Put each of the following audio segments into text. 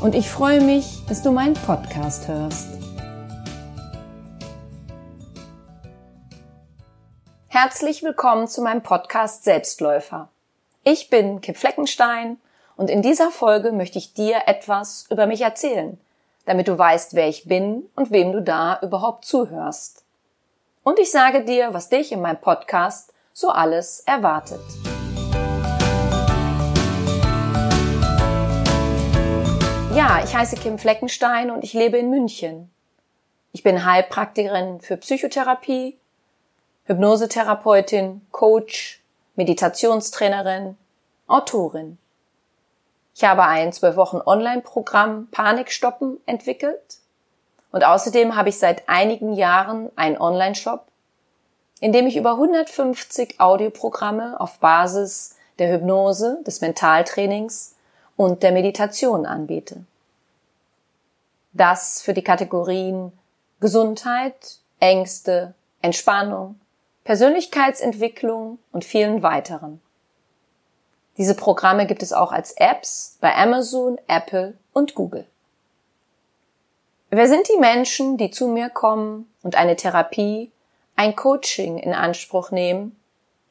und ich freue mich, dass du meinen Podcast hörst. Herzlich willkommen zu meinem Podcast Selbstläufer. Ich bin Kim Fleckenstein und in dieser Folge möchte ich dir etwas über mich erzählen, damit du weißt, wer ich bin und wem du da überhaupt zuhörst. Und ich sage dir, was dich in meinem Podcast so alles erwartet. Ja, ich heiße Kim Fleckenstein und ich lebe in München. Ich bin Heilpraktikerin für Psychotherapie, Hypnosetherapeutin, Coach, Meditationstrainerin, Autorin. Ich habe ein zwölf Wochen Online-Programm Panikstoppen entwickelt und außerdem habe ich seit einigen Jahren einen Online-Shop, in dem ich über 150 Audioprogramme auf Basis der Hypnose, des Mentaltrainings und der Meditation anbiete. Das für die Kategorien Gesundheit, Ängste, Entspannung, Persönlichkeitsentwicklung und vielen weiteren. Diese Programme gibt es auch als Apps bei Amazon, Apple und Google. Wer sind die Menschen, die zu mir kommen und eine Therapie, ein Coaching in Anspruch nehmen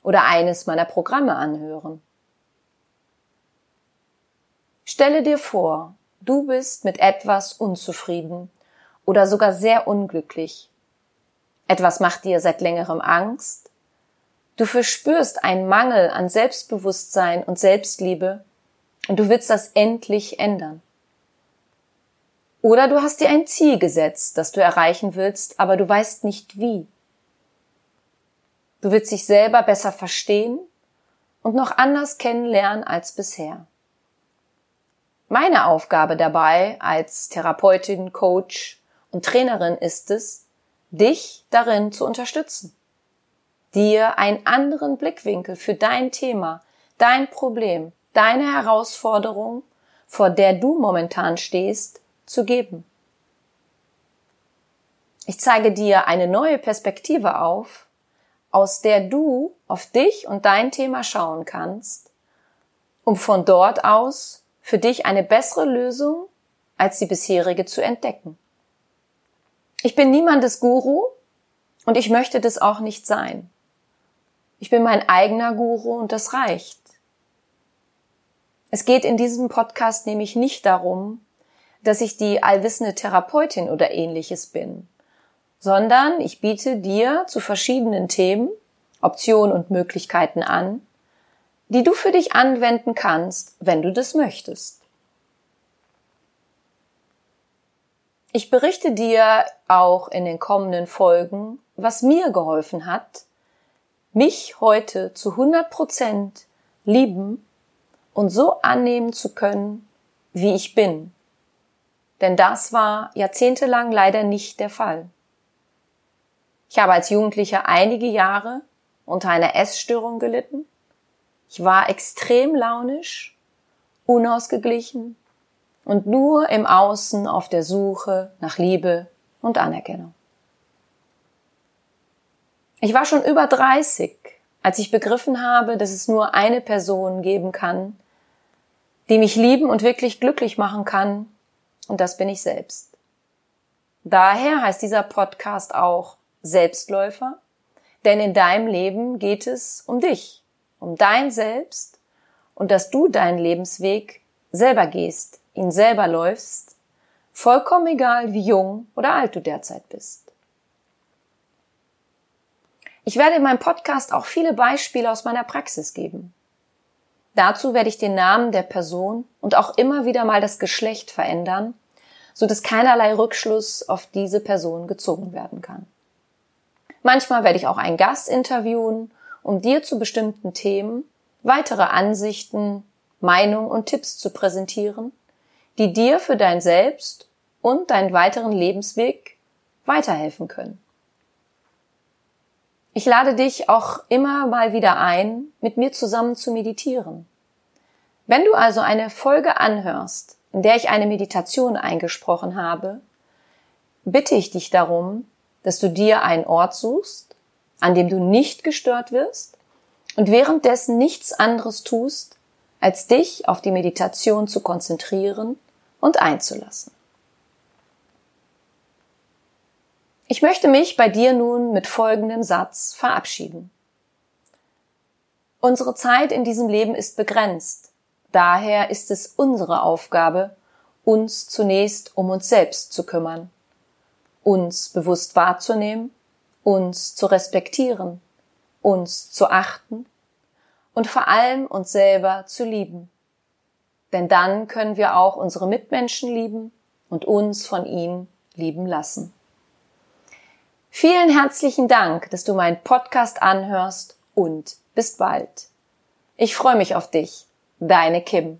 oder eines meiner Programme anhören? Stelle dir vor, du bist mit etwas unzufrieden oder sogar sehr unglücklich. Etwas macht dir seit längerem Angst Du verspürst einen Mangel an Selbstbewusstsein und Selbstliebe und du willst das endlich ändern. Oder du hast dir ein Ziel gesetzt, das du erreichen willst, aber du weißt nicht wie. Du willst dich selber besser verstehen und noch anders kennenlernen als bisher. Meine Aufgabe dabei als Therapeutin, Coach und Trainerin ist es, dich darin zu unterstützen dir einen anderen Blickwinkel für dein Thema, dein Problem, deine Herausforderung, vor der du momentan stehst, zu geben. Ich zeige dir eine neue Perspektive auf, aus der du auf dich und dein Thema schauen kannst, um von dort aus für dich eine bessere Lösung als die bisherige zu entdecken. Ich bin niemandes Guru und ich möchte das auch nicht sein. Ich bin mein eigener Guru und das reicht. Es geht in diesem Podcast nämlich nicht darum, dass ich die allwissende Therapeutin oder ähnliches bin, sondern ich biete dir zu verschiedenen Themen Optionen und Möglichkeiten an, die du für dich anwenden kannst, wenn du das möchtest. Ich berichte dir auch in den kommenden Folgen, was mir geholfen hat, mich heute zu 100 Prozent lieben und so annehmen zu können, wie ich bin. Denn das war jahrzehntelang leider nicht der Fall. Ich habe als Jugendlicher einige Jahre unter einer Essstörung gelitten. Ich war extrem launisch, unausgeglichen und nur im Außen auf der Suche nach Liebe und Anerkennung. Ich war schon über 30, als ich begriffen habe, dass es nur eine Person geben kann, die mich lieben und wirklich glücklich machen kann, und das bin ich selbst. Daher heißt dieser Podcast auch Selbstläufer, denn in deinem Leben geht es um dich, um dein Selbst und dass du deinen Lebensweg selber gehst, ihn selber läufst, vollkommen egal, wie jung oder alt du derzeit bist. Ich werde in meinem Podcast auch viele Beispiele aus meiner Praxis geben. Dazu werde ich den Namen der Person und auch immer wieder mal das Geschlecht verändern, so dass keinerlei Rückschluss auf diese Person gezogen werden kann. Manchmal werde ich auch einen Gast interviewen, um dir zu bestimmten Themen weitere Ansichten, Meinungen und Tipps zu präsentieren, die dir für dein Selbst und deinen weiteren Lebensweg weiterhelfen können. Ich lade dich auch immer mal wieder ein, mit mir zusammen zu meditieren. Wenn du also eine Folge anhörst, in der ich eine Meditation eingesprochen habe, bitte ich dich darum, dass du dir einen Ort suchst, an dem du nicht gestört wirst und währenddessen nichts anderes tust, als dich auf die Meditation zu konzentrieren und einzulassen. Ich möchte mich bei dir nun mit folgendem Satz verabschieden. Unsere Zeit in diesem Leben ist begrenzt. Daher ist es unsere Aufgabe, uns zunächst um uns selbst zu kümmern, uns bewusst wahrzunehmen, uns zu respektieren, uns zu achten und vor allem uns selber zu lieben. Denn dann können wir auch unsere Mitmenschen lieben und uns von ihnen lieben lassen. Vielen herzlichen Dank, dass du meinen Podcast anhörst und bis bald. Ich freue mich auf dich. Deine Kim.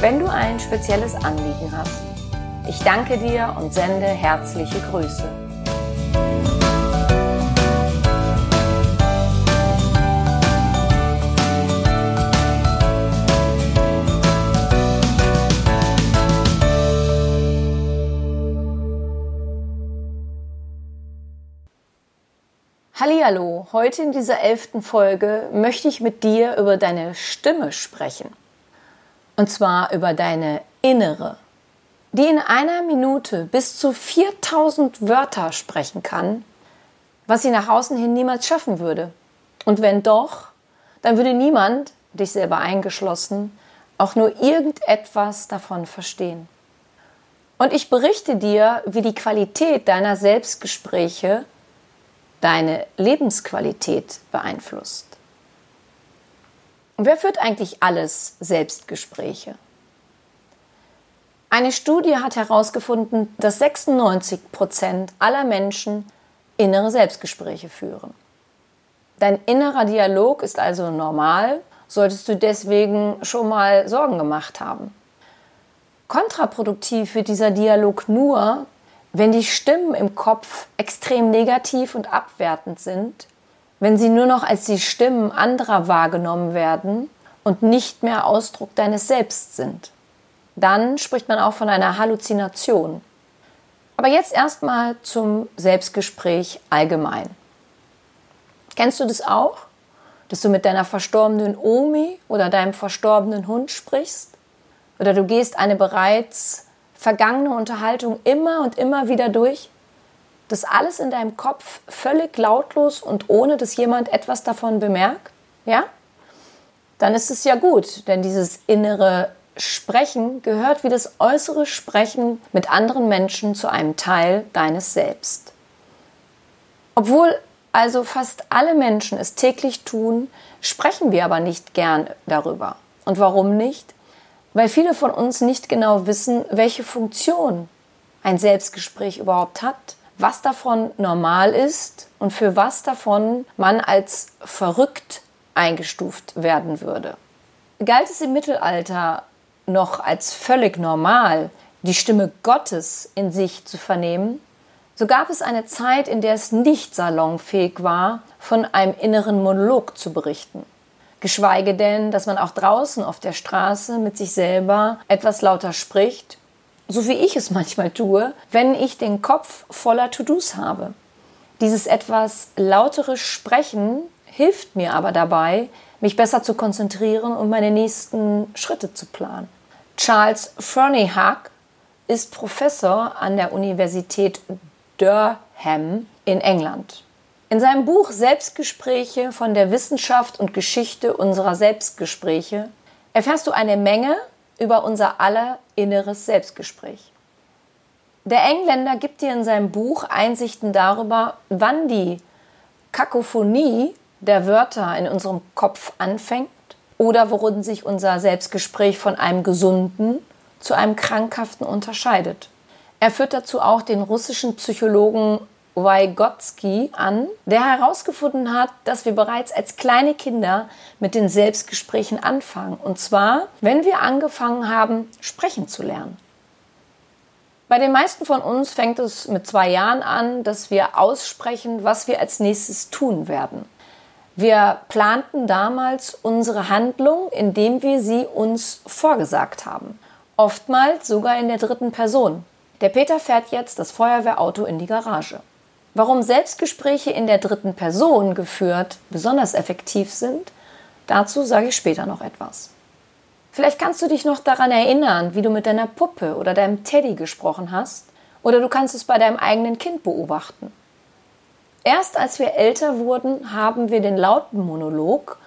wenn du ein spezielles Anliegen hast. Ich danke dir und sende herzliche Grüße. Hallihallo, heute in dieser elften Folge möchte ich mit dir über deine Stimme sprechen. Und zwar über deine innere, die in einer Minute bis zu 4000 Wörter sprechen kann, was sie nach außen hin niemals schaffen würde. Und wenn doch, dann würde niemand, dich selber eingeschlossen, auch nur irgendetwas davon verstehen. Und ich berichte dir, wie die Qualität deiner Selbstgespräche deine Lebensqualität beeinflusst. Und wer führt eigentlich alles Selbstgespräche? Eine Studie hat herausgefunden, dass 96 Prozent aller Menschen innere Selbstgespräche führen. Dein innerer Dialog ist also normal, solltest du deswegen schon mal Sorgen gemacht haben. Kontraproduktiv wird dieser Dialog nur, wenn die Stimmen im Kopf extrem negativ und abwertend sind, wenn sie nur noch als die Stimmen anderer wahrgenommen werden und nicht mehr Ausdruck deines Selbst sind. Dann spricht man auch von einer Halluzination. Aber jetzt erstmal zum Selbstgespräch allgemein. Kennst du das auch? Dass du mit deiner verstorbenen Omi oder deinem verstorbenen Hund sprichst? Oder du gehst eine bereits vergangene Unterhaltung immer und immer wieder durch? Das alles in deinem Kopf völlig lautlos und ohne dass jemand etwas davon bemerkt? Ja? Dann ist es ja gut, denn dieses innere Sprechen gehört wie das äußere Sprechen mit anderen Menschen zu einem Teil deines Selbst. Obwohl also fast alle Menschen es täglich tun, sprechen wir aber nicht gern darüber. Und warum nicht? weil viele von uns nicht genau wissen, welche Funktion ein Selbstgespräch überhaupt hat, was davon normal ist und für was davon man als verrückt eingestuft werden würde. Galt es im Mittelalter noch als völlig normal, die Stimme Gottes in sich zu vernehmen, so gab es eine Zeit, in der es nicht salonfähig war, von einem inneren Monolog zu berichten geschweige denn, dass man auch draußen auf der Straße mit sich selber etwas lauter spricht, so wie ich es manchmal tue, wenn ich den Kopf voller To-Dos habe. Dieses etwas lautere Sprechen hilft mir aber dabei, mich besser zu konzentrieren und meine nächsten Schritte zu planen. Charles Froneyhug ist Professor an der Universität Durham in England. In seinem Buch Selbstgespräche von der Wissenschaft und Geschichte unserer Selbstgespräche erfährst du eine Menge über unser aller inneres Selbstgespräch. Der Engländer gibt dir in seinem Buch Einsichten darüber, wann die Kakophonie der Wörter in unserem Kopf anfängt oder worin sich unser Selbstgespräch von einem gesunden zu einem krankhaften unterscheidet. Er führt dazu auch den russischen Psychologen Vygotsky an, der herausgefunden hat, dass wir bereits als kleine Kinder mit den Selbstgesprächen anfangen. Und zwar, wenn wir angefangen haben, sprechen zu lernen. Bei den meisten von uns fängt es mit zwei Jahren an, dass wir aussprechen, was wir als nächstes tun werden. Wir planten damals unsere Handlung, indem wir sie uns vorgesagt haben. Oftmals sogar in der dritten Person. Der Peter fährt jetzt das Feuerwehrauto in die Garage. Warum Selbstgespräche in der dritten Person geführt besonders effektiv sind, dazu sage ich später noch etwas. Vielleicht kannst du dich noch daran erinnern, wie du mit deiner Puppe oder deinem Teddy gesprochen hast, oder du kannst es bei deinem eigenen Kind beobachten. Erst als wir älter wurden, haben wir den lauten Monolog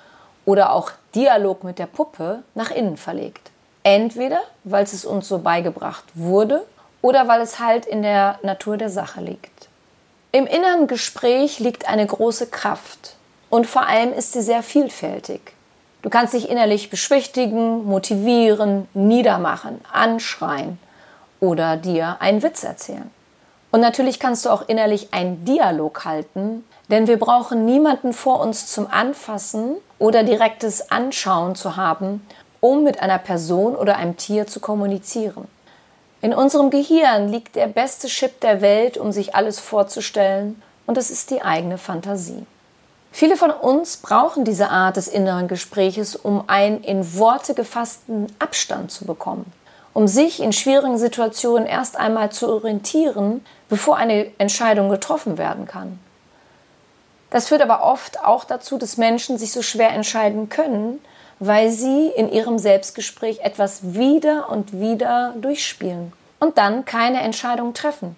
oder auch Dialog mit der Puppe nach innen verlegt. Entweder, weil es uns so beigebracht wurde oder weil es halt in der Natur der Sache liegt. Im inneren Gespräch liegt eine große Kraft und vor allem ist sie sehr vielfältig. Du kannst dich innerlich beschwichtigen, motivieren, niedermachen, anschreien oder dir einen Witz erzählen. Und natürlich kannst du auch innerlich einen Dialog halten, denn wir brauchen niemanden vor uns zum Anfassen oder direktes Anschauen zu haben, um mit einer Person oder einem Tier zu kommunizieren. In unserem Gehirn liegt der beste Chip der Welt, um sich alles vorzustellen, und das ist die eigene Fantasie. Viele von uns brauchen diese Art des inneren Gespräches, um einen in Worte gefassten Abstand zu bekommen, um sich in schwierigen Situationen erst einmal zu orientieren, bevor eine Entscheidung getroffen werden kann. Das führt aber oft auch dazu, dass Menschen sich so schwer entscheiden können, weil sie in ihrem Selbstgespräch etwas wieder und wieder durchspielen und dann keine Entscheidung treffen,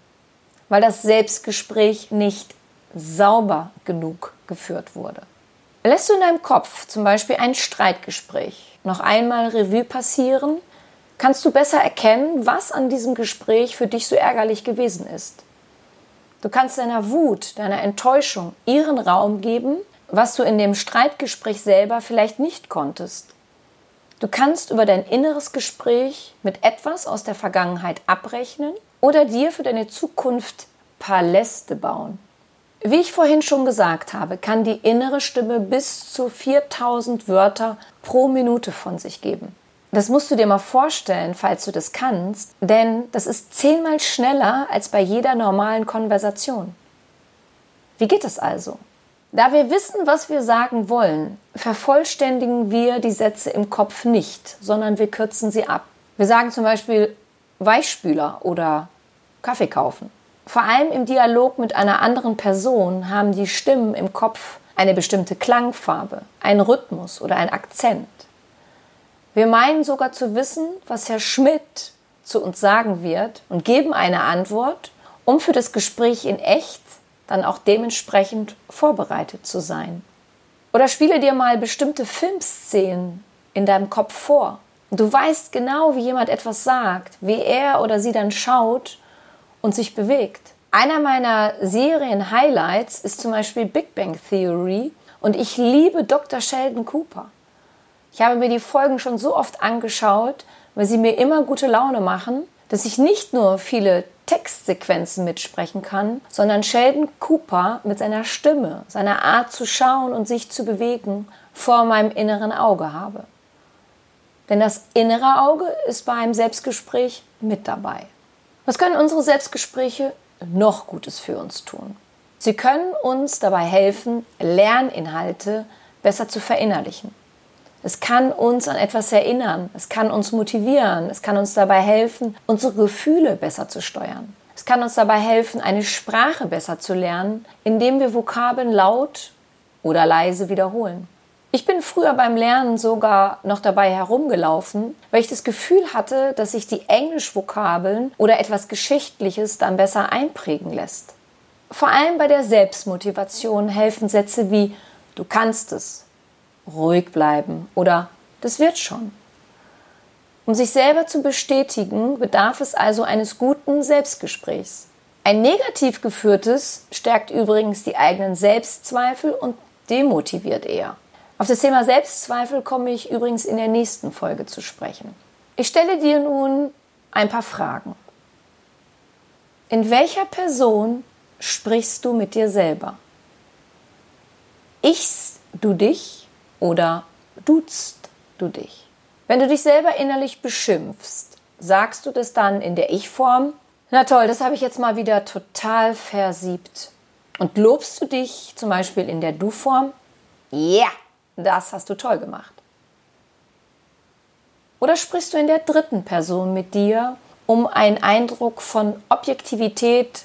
weil das Selbstgespräch nicht sauber genug geführt wurde. Lässt du in deinem Kopf zum Beispiel ein Streitgespräch noch einmal Revue passieren, kannst du besser erkennen, was an diesem Gespräch für dich so ärgerlich gewesen ist. Du kannst deiner Wut, deiner Enttäuschung ihren Raum geben, was du in dem Streitgespräch selber vielleicht nicht konntest. Du kannst über dein inneres Gespräch mit etwas aus der Vergangenheit abrechnen oder dir für deine Zukunft Paläste bauen. Wie ich vorhin schon gesagt habe, kann die innere Stimme bis zu 4000 Wörter pro Minute von sich geben. Das musst du dir mal vorstellen, falls du das kannst, denn das ist zehnmal schneller als bei jeder normalen Konversation. Wie geht es also? Da wir wissen, was wir sagen wollen, vervollständigen wir die Sätze im Kopf nicht, sondern wir kürzen sie ab. Wir sagen zum Beispiel Weichspüler oder Kaffee kaufen. Vor allem im Dialog mit einer anderen Person haben die Stimmen im Kopf eine bestimmte Klangfarbe, einen Rhythmus oder einen Akzent. Wir meinen sogar zu wissen, was Herr Schmidt zu uns sagen wird und geben eine Antwort, um für das Gespräch in echt dann auch dementsprechend vorbereitet zu sein. Oder spiele dir mal bestimmte Filmszenen in deinem Kopf vor. Du weißt genau, wie jemand etwas sagt, wie er oder sie dann schaut und sich bewegt. Einer meiner Serien-Highlights ist zum Beispiel Big Bang Theory und ich liebe Dr. Sheldon Cooper. Ich habe mir die Folgen schon so oft angeschaut, weil sie mir immer gute Laune machen, dass ich nicht nur viele Textsequenzen mitsprechen kann, sondern Sheldon Cooper mit seiner Stimme, seiner Art zu schauen und sich zu bewegen vor meinem inneren Auge habe. Denn das innere Auge ist bei einem Selbstgespräch mit dabei. Was können unsere Selbstgespräche noch Gutes für uns tun? Sie können uns dabei helfen, Lerninhalte besser zu verinnerlichen. Es kann uns an etwas erinnern, es kann uns motivieren, es kann uns dabei helfen, unsere Gefühle besser zu steuern. Es kann uns dabei helfen, eine Sprache besser zu lernen, indem wir Vokabeln laut oder leise wiederholen. Ich bin früher beim Lernen sogar noch dabei herumgelaufen, weil ich das Gefühl hatte, dass sich die Englischvokabeln oder etwas Geschichtliches dann besser einprägen lässt. Vor allem bei der Selbstmotivation helfen Sätze wie du kannst es, ruhig bleiben oder das wird schon. Um sich selber zu bestätigen, bedarf es also eines guten Selbstgesprächs. Ein negativ geführtes stärkt übrigens die eigenen Selbstzweifel und demotiviert eher. Auf das Thema Selbstzweifel komme ich übrigens in der nächsten Folge zu sprechen. Ich stelle dir nun ein paar Fragen. In welcher Person sprichst du mit dir selber? Ichst du dich oder duzt du dich? Wenn du dich selber innerlich beschimpfst, sagst du das dann in der Ich-Form? Na toll, das habe ich jetzt mal wieder total versiebt. Und lobst du dich zum Beispiel in der Du-Form? Ja, das hast du toll gemacht. Oder sprichst du in der dritten Person mit dir, um einen Eindruck von Objektivität,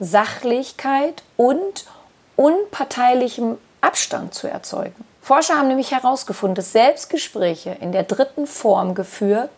Sachlichkeit und unparteilichem Abstand zu erzeugen? Forscher haben nämlich herausgefunden, dass Selbstgespräche in der dritten Form geführt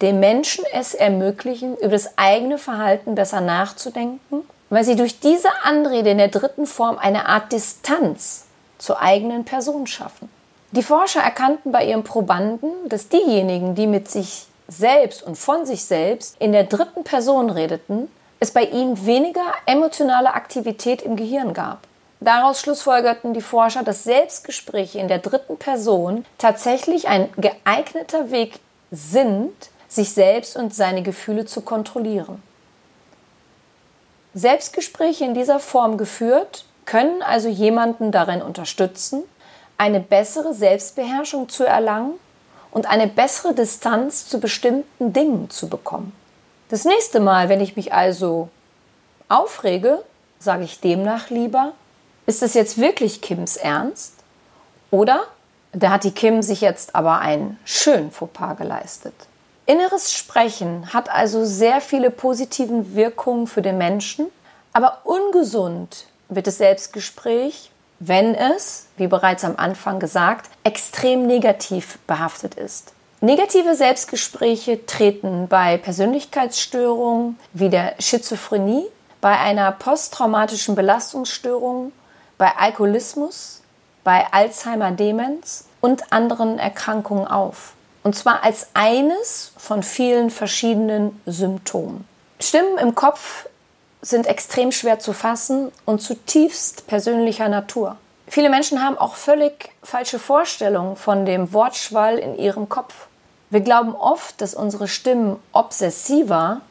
dem Menschen es ermöglichen, über das eigene Verhalten besser nachzudenken, weil sie durch diese Anrede in der dritten Form eine Art Distanz zur eigenen Person schaffen. Die Forscher erkannten bei ihren Probanden, dass diejenigen, die mit sich selbst und von sich selbst in der dritten Person redeten, es bei ihnen weniger emotionale Aktivität im Gehirn gab. Daraus schlussfolgerten die Forscher, dass Selbstgespräche in der dritten Person tatsächlich ein geeigneter Weg sind, sich selbst und seine Gefühle zu kontrollieren. Selbstgespräche in dieser Form geführt können also jemanden darin unterstützen, eine bessere Selbstbeherrschung zu erlangen und eine bessere Distanz zu bestimmten Dingen zu bekommen. Das nächste Mal, wenn ich mich also aufrege, sage ich demnach lieber, ist es jetzt wirklich Kims Ernst? Oder da hat die Kim sich jetzt aber einen schönen Fauxpas geleistet. Inneres Sprechen hat also sehr viele positive Wirkungen für den Menschen, aber ungesund wird das Selbstgespräch, wenn es, wie bereits am Anfang gesagt, extrem negativ behaftet ist. Negative Selbstgespräche treten bei Persönlichkeitsstörungen wie der Schizophrenie, bei einer posttraumatischen Belastungsstörung bei Alkoholismus, bei Alzheimer-Demenz und anderen Erkrankungen auf. Und zwar als eines von vielen verschiedenen Symptomen. Stimmen im Kopf sind extrem schwer zu fassen und zutiefst persönlicher Natur. Viele Menschen haben auch völlig falsche Vorstellungen von dem Wortschwall in ihrem Kopf. Wir glauben oft, dass unsere Stimmen obsessiver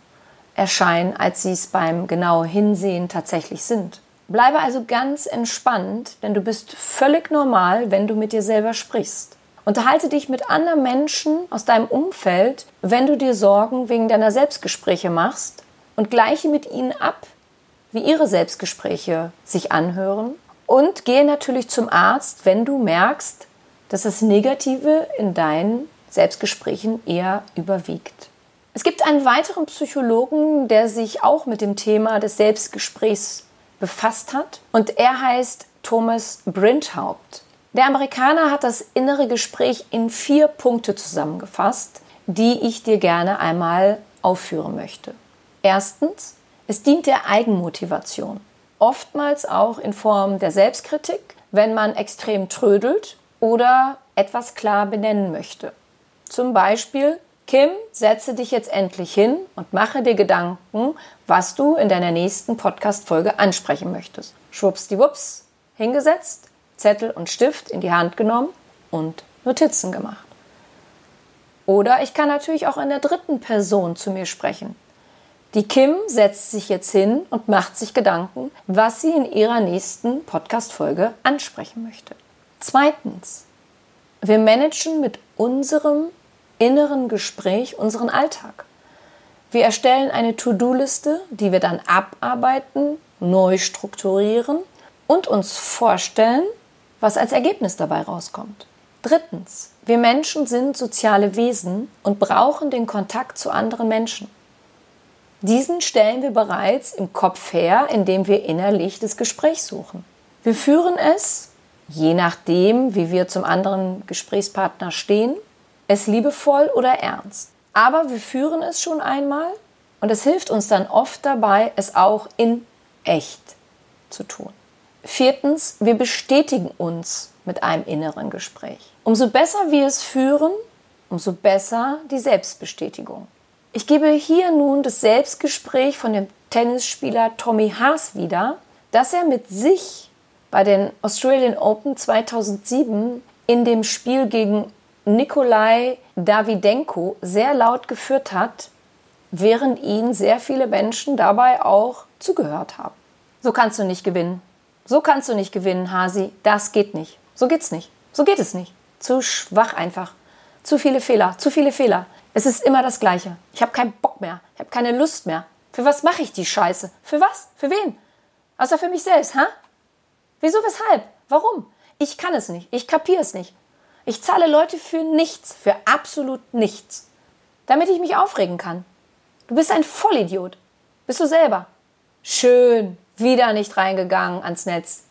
erscheinen, als sie es beim genauen Hinsehen tatsächlich sind. Bleibe also ganz entspannt, denn du bist völlig normal, wenn du mit dir selber sprichst. Unterhalte dich mit anderen Menschen aus deinem Umfeld, wenn du dir Sorgen wegen deiner Selbstgespräche machst und gleiche mit ihnen ab, wie ihre Selbstgespräche sich anhören. Und gehe natürlich zum Arzt, wenn du merkst, dass das Negative in deinen Selbstgesprächen eher überwiegt. Es gibt einen weiteren Psychologen, der sich auch mit dem Thema des Selbstgesprächs befasst hat. Und er heißt Thomas Brinthaupt. Der Amerikaner hat das innere Gespräch in vier Punkte zusammengefasst, die ich dir gerne einmal aufführen möchte. Erstens, es dient der Eigenmotivation, oftmals auch in Form der Selbstkritik, wenn man extrem trödelt oder etwas klar benennen möchte. Zum Beispiel, Kim, setze dich jetzt endlich hin und mache dir Gedanken, was du in deiner nächsten Podcast-Folge ansprechen möchtest. Schwuppsdiwupps, hingesetzt, Zettel und Stift in die Hand genommen und Notizen gemacht. Oder ich kann natürlich auch in der dritten Person zu mir sprechen. Die Kim setzt sich jetzt hin und macht sich Gedanken, was sie in ihrer nächsten Podcast-Folge ansprechen möchte. Zweitens, wir managen mit unserem inneren Gespräch unseren Alltag. Wir erstellen eine To-Do-Liste, die wir dann abarbeiten, neu strukturieren und uns vorstellen, was als Ergebnis dabei rauskommt. Drittens, wir Menschen sind soziale Wesen und brauchen den Kontakt zu anderen Menschen. Diesen stellen wir bereits im Kopf her, indem wir innerlich das Gespräch suchen. Wir führen es, je nachdem, wie wir zum anderen Gesprächspartner stehen, es liebevoll oder ernst. Aber wir führen es schon einmal und es hilft uns dann oft dabei, es auch in echt zu tun. Viertens, wir bestätigen uns mit einem inneren Gespräch. Umso besser wir es führen, umso besser die Selbstbestätigung. Ich gebe hier nun das Selbstgespräch von dem Tennisspieler Tommy Haas wieder, dass er mit sich bei den Australian Open 2007 in dem Spiel gegen Nikolai Davidenko sehr laut geführt hat, während ihn sehr viele Menschen dabei auch zugehört haben. So kannst du nicht gewinnen. So kannst du nicht gewinnen, Hasi. Das geht nicht. So geht's nicht. So geht es nicht. Zu schwach einfach. Zu viele Fehler. Zu viele Fehler. Es ist immer das Gleiche. Ich habe keinen Bock mehr. Ich habe keine Lust mehr. Für was mache ich die Scheiße? Für was? Für wen? Außer für mich selbst, ha? Wieso, weshalb? Warum? Ich kann es nicht. Ich kapiere es nicht. Ich zahle Leute für nichts, für absolut nichts. Damit ich mich aufregen kann. Du bist ein Vollidiot. Bist du selber. Schön, wieder nicht reingegangen ans Netz.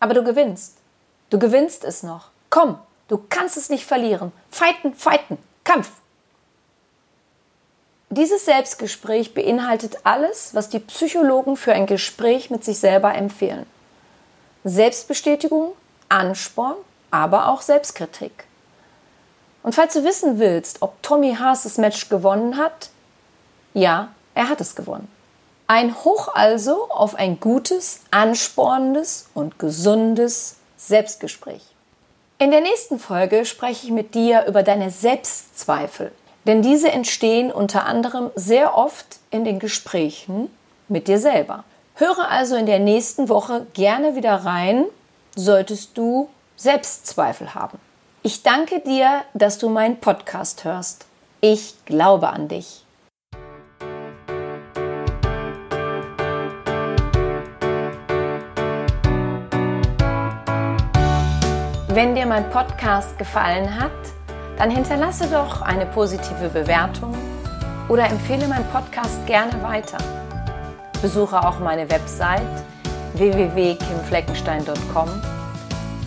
Aber du gewinnst. Du gewinnst es noch. Komm, du kannst es nicht verlieren. Fighten, fighten, Kampf. Dieses Selbstgespräch beinhaltet alles, was die Psychologen für ein Gespräch mit sich selber empfehlen. Selbstbestätigung, Ansporn, aber auch Selbstkritik. Und falls du wissen willst, ob Tommy Haas das Match gewonnen hat, ja, er hat es gewonnen. Ein Hoch also auf ein gutes, anspornendes und gesundes Selbstgespräch. In der nächsten Folge spreche ich mit dir über deine Selbstzweifel, denn diese entstehen unter anderem sehr oft in den Gesprächen mit dir selber. Höre also in der nächsten Woche gerne wieder rein, solltest du Selbstzweifel haben. Ich danke dir, dass du meinen Podcast hörst. Ich glaube an dich. Wenn dir mein Podcast gefallen hat, dann hinterlasse doch eine positive Bewertung oder empfehle meinen Podcast gerne weiter. Besuche auch meine Website www.kimfleckenstein.com